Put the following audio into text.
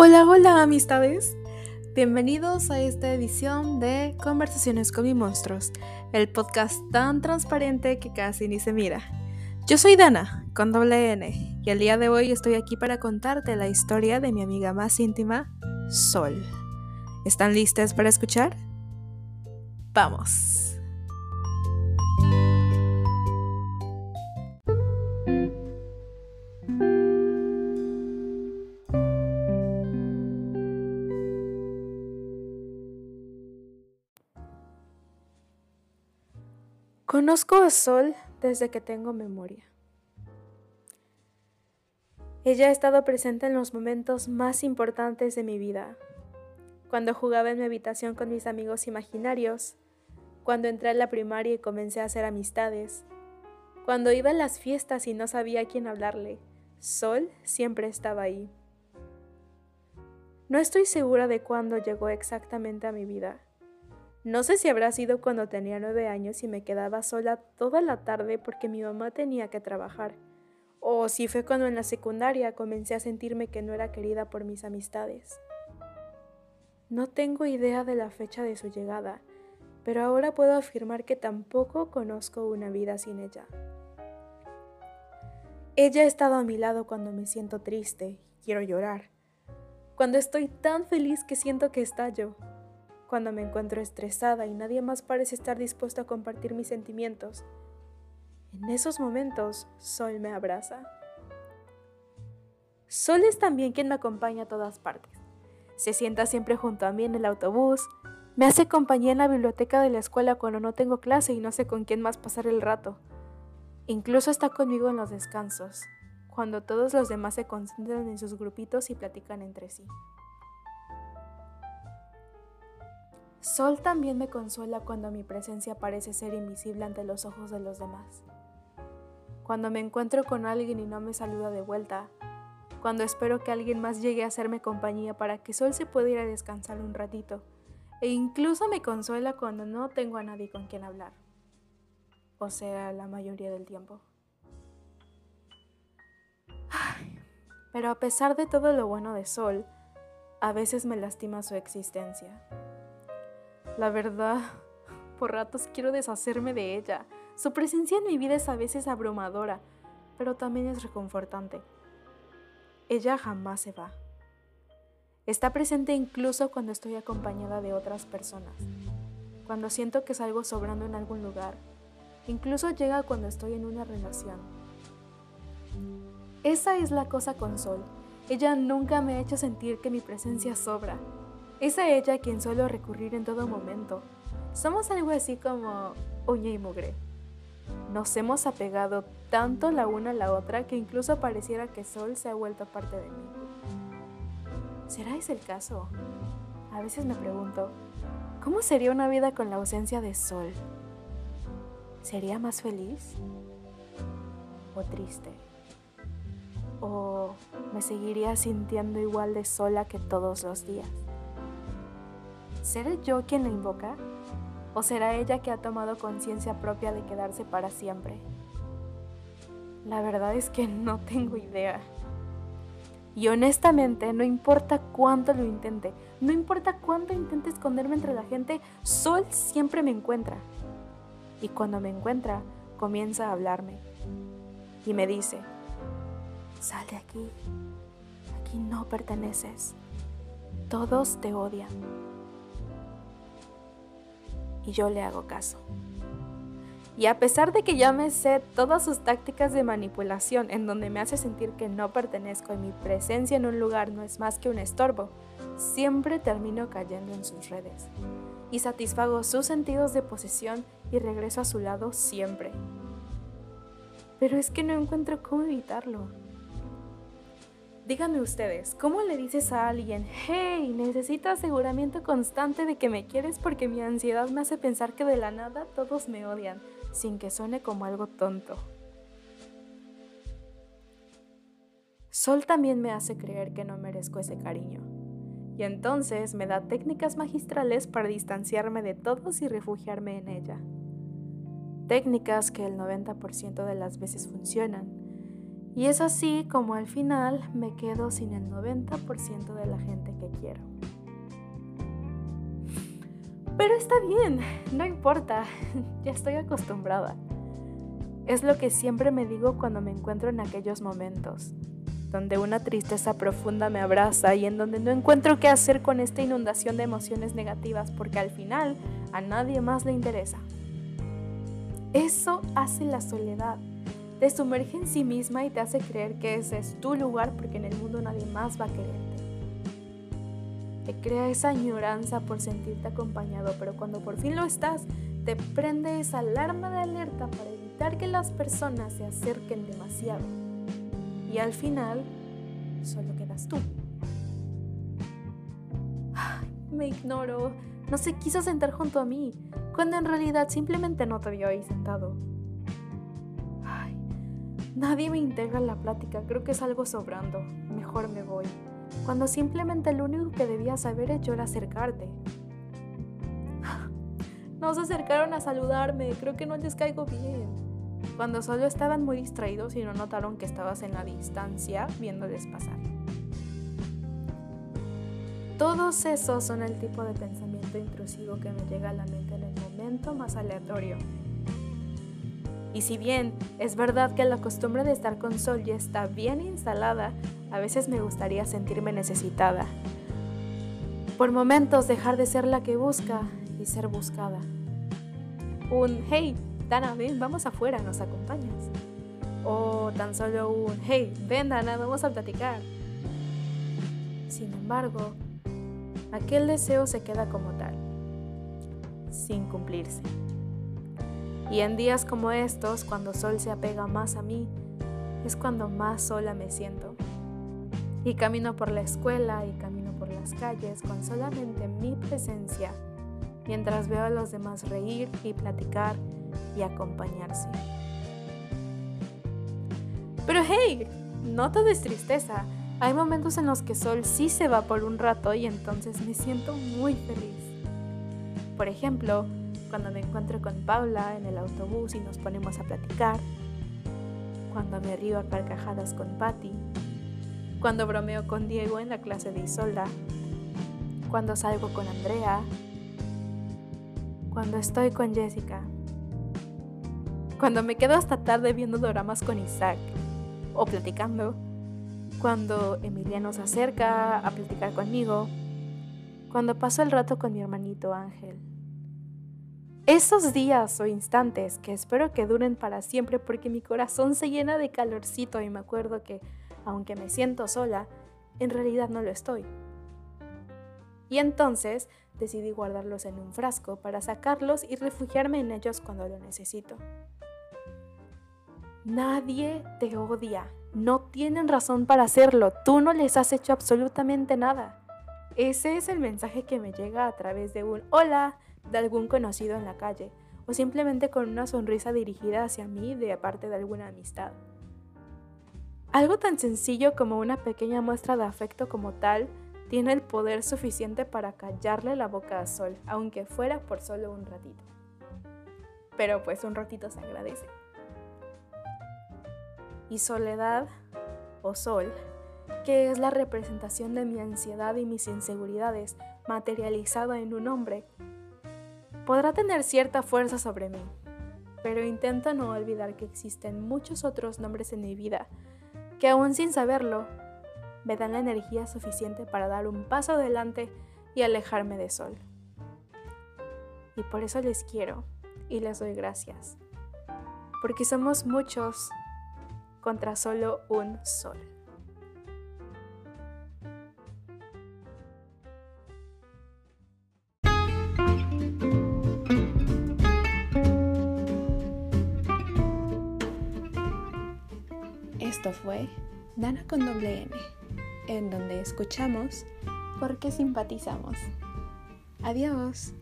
Hola, hola amistades. Bienvenidos a esta edición de Conversaciones con mis monstruos, el podcast tan transparente que casi ni se mira. Yo soy Dana, con doble N, y el día de hoy estoy aquí para contarte la historia de mi amiga más íntima, Sol. ¿Están listas para escuchar? Vamos. Conozco a Sol desde que tengo memoria. Ella ha estado presente en los momentos más importantes de mi vida. Cuando jugaba en mi habitación con mis amigos imaginarios, cuando entré a la primaria y comencé a hacer amistades, cuando iba a las fiestas y no sabía a quién hablarle, Sol siempre estaba ahí. No estoy segura de cuándo llegó exactamente a mi vida no sé si habrá sido cuando tenía nueve años y me quedaba sola toda la tarde porque mi mamá tenía que trabajar, o si fue cuando en la secundaria comencé a sentirme que no era querida por mis amistades. No tengo idea de la fecha de su llegada, pero ahora puedo afirmar que tampoco conozco una vida sin ella. Ella ha estado a mi lado cuando me siento triste, quiero llorar, cuando estoy tan feliz que siento que estallo cuando me encuentro estresada y nadie más parece estar dispuesto a compartir mis sentimientos. En esos momentos, Sol me abraza. Sol es también quien me acompaña a todas partes. Se sienta siempre junto a mí en el autobús, me hace compañía en la biblioteca de la escuela cuando no tengo clase y no sé con quién más pasar el rato. Incluso está conmigo en los descansos, cuando todos los demás se concentran en sus grupitos y platican entre sí. Sol también me consuela cuando mi presencia parece ser invisible ante los ojos de los demás. Cuando me encuentro con alguien y no me saluda de vuelta. Cuando espero que alguien más llegue a hacerme compañía para que Sol se pueda ir a descansar un ratito. E incluso me consuela cuando no tengo a nadie con quien hablar. O sea, la mayoría del tiempo. pero a pesar de todo lo bueno de Sol, a veces me lastima su existencia. La verdad, por ratos quiero deshacerme de ella. Su presencia en mi vida es a veces abrumadora, pero también es reconfortante. Ella jamás se va. Está presente incluso cuando estoy acompañada de otras personas, cuando siento que salgo sobrando en algún lugar, incluso llega cuando estoy en una relación. Esa es la cosa con Sol. Ella nunca me ha hecho sentir que mi presencia sobra. Es a ella quien suelo recurrir en todo momento. Somos algo así como uña y mugre. Nos hemos apegado tanto la una a la otra que incluso pareciera que Sol se ha vuelto parte de mí. ¿Será ese el caso? A veces me pregunto, ¿cómo sería una vida con la ausencia de Sol? ¿Sería más feliz? ¿O triste? ¿O me seguiría sintiendo igual de sola que todos los días? ¿Seré yo quien la invoca? ¿O será ella que ha tomado conciencia propia de quedarse para siempre? La verdad es que no tengo idea. Y honestamente, no importa cuánto lo intente, no importa cuánto intente esconderme entre la gente, Sol siempre me encuentra. Y cuando me encuentra, comienza a hablarme. Y me dice, sal de aquí, aquí no perteneces, todos te odian y yo le hago caso. Y a pesar de que ya me sé todas sus tácticas de manipulación en donde me hace sentir que no pertenezco y mi presencia en un lugar no es más que un estorbo, siempre termino cayendo en sus redes. Y satisfago sus sentidos de posesión y regreso a su lado siempre. Pero es que no encuentro cómo evitarlo. Díganme ustedes, ¿cómo le dices a alguien, hey, necesito aseguramiento constante de que me quieres porque mi ansiedad me hace pensar que de la nada todos me odian, sin que suene como algo tonto? Sol también me hace creer que no merezco ese cariño. Y entonces me da técnicas magistrales para distanciarme de todos y refugiarme en ella. Técnicas que el 90% de las veces funcionan Y es así como al final me quedo sin el 90% de la gente que quiero. Pero está bien, no importa, ya estoy acostumbrada. Es lo que siempre me digo cuando me encuentro en aquellos momentos, donde una tristeza profunda me abraza y en donde no encuentro qué hacer con esta inundación de emociones negativas porque al final a nadie más le interesa. Eso hace la soledad te sumerge en sí misma y te hace creer que ese es tu lugar porque en el mundo nadie más va a quererte. Te crea esa añoranza por sentirte acompañado, pero cuando por fin lo estás, te prende esa alarma de alerta para evitar que las personas se acerquen demasiado. Y al final, solo quedas tú. me ignoro, no se quiso sentar junto a mí, cuando en realidad simplemente no te vio ahí sentado. Nadie me integra en la plática, creo que es algo sobrando. Mejor me voy. Cuando simplemente lo único que debías haber hecho era acercarte. No se acercaron a saludarme, creo que no les caigo bien. Cuando solo estaban muy distraídos y no notaron que estabas en la distancia viéndoles pasar. Todos esos son el tipo de pensamiento intrusivo que me llega a la mente en el momento más aleatorio y si bien es verdad que la costumbre de estar con Sol ya está bien instalada, a veces me gustaría sentirme necesitada. Por momentos dejar de ser la que busca y ser buscada. Un hey, Dana, ven, vamos afuera, ¿nos acompañas? O tan solo un hey, ven Dana, vamos a platicar. Sin embargo, aquel deseo se queda como tal, sin cumplirse. Y en días como estos, cuando Sol se apega más a mí, es cuando más sola me siento. Y camino por la escuela y camino por las calles con solamente mi presencia, mientras veo a los demás reír y platicar y acompañarse. Pero hey, no todo es tristeza. Hay momentos en los que Sol sí se va por un rato y entonces me siento muy feliz. Por ejemplo, cuando me encuentro con Paula en el autobús y nos ponemos a platicar, cuando me río a carcajadas con Patty, cuando bromeo con Diego en la clase de Isolda, cuando salgo con Andrea, cuando estoy con Jessica, cuando me quedo hasta tarde viendo dramas con Isaac o platicando, cuando Emiliano se acerca a platicar conmigo, cuando paso el rato con mi hermanito Ángel. Esos días o instantes que espero que duren para siempre porque mi corazón se llena de calorcito y me acuerdo que, aunque me siento sola, en realidad no lo estoy. Y entonces decidí guardarlos en un frasco para sacarlos y refugiarme en ellos cuando lo necesito. Nadie te odia, no tienen razón para hacerlo, tú no les has hecho absolutamente nada. Ese es el mensaje que me llega a través de un hola, de algún conocido en la calle o simplemente con una sonrisa dirigida hacia mí de parte de alguna amistad. Algo tan sencillo como una pequeña muestra de afecto como tal tiene el poder suficiente para callarle la boca a Sol, aunque fuera por solo un ratito. Pero pues un ratito se agradece. Y soledad, o Sol, que es la representación de mi ansiedad y mis inseguridades materializada en un hombre, podrá tener cierta fuerza sobre mí, pero intento no olvidar que existen muchos otros nombres en mi vida que aún sin saberlo me dan la energía suficiente para dar un paso adelante y alejarme de Sol. Y por eso les quiero y les doy gracias, porque somos muchos contra solo un Sol. Esto fue Dana con doble N, en donde escuchamos porque simpatizamos. Adiós.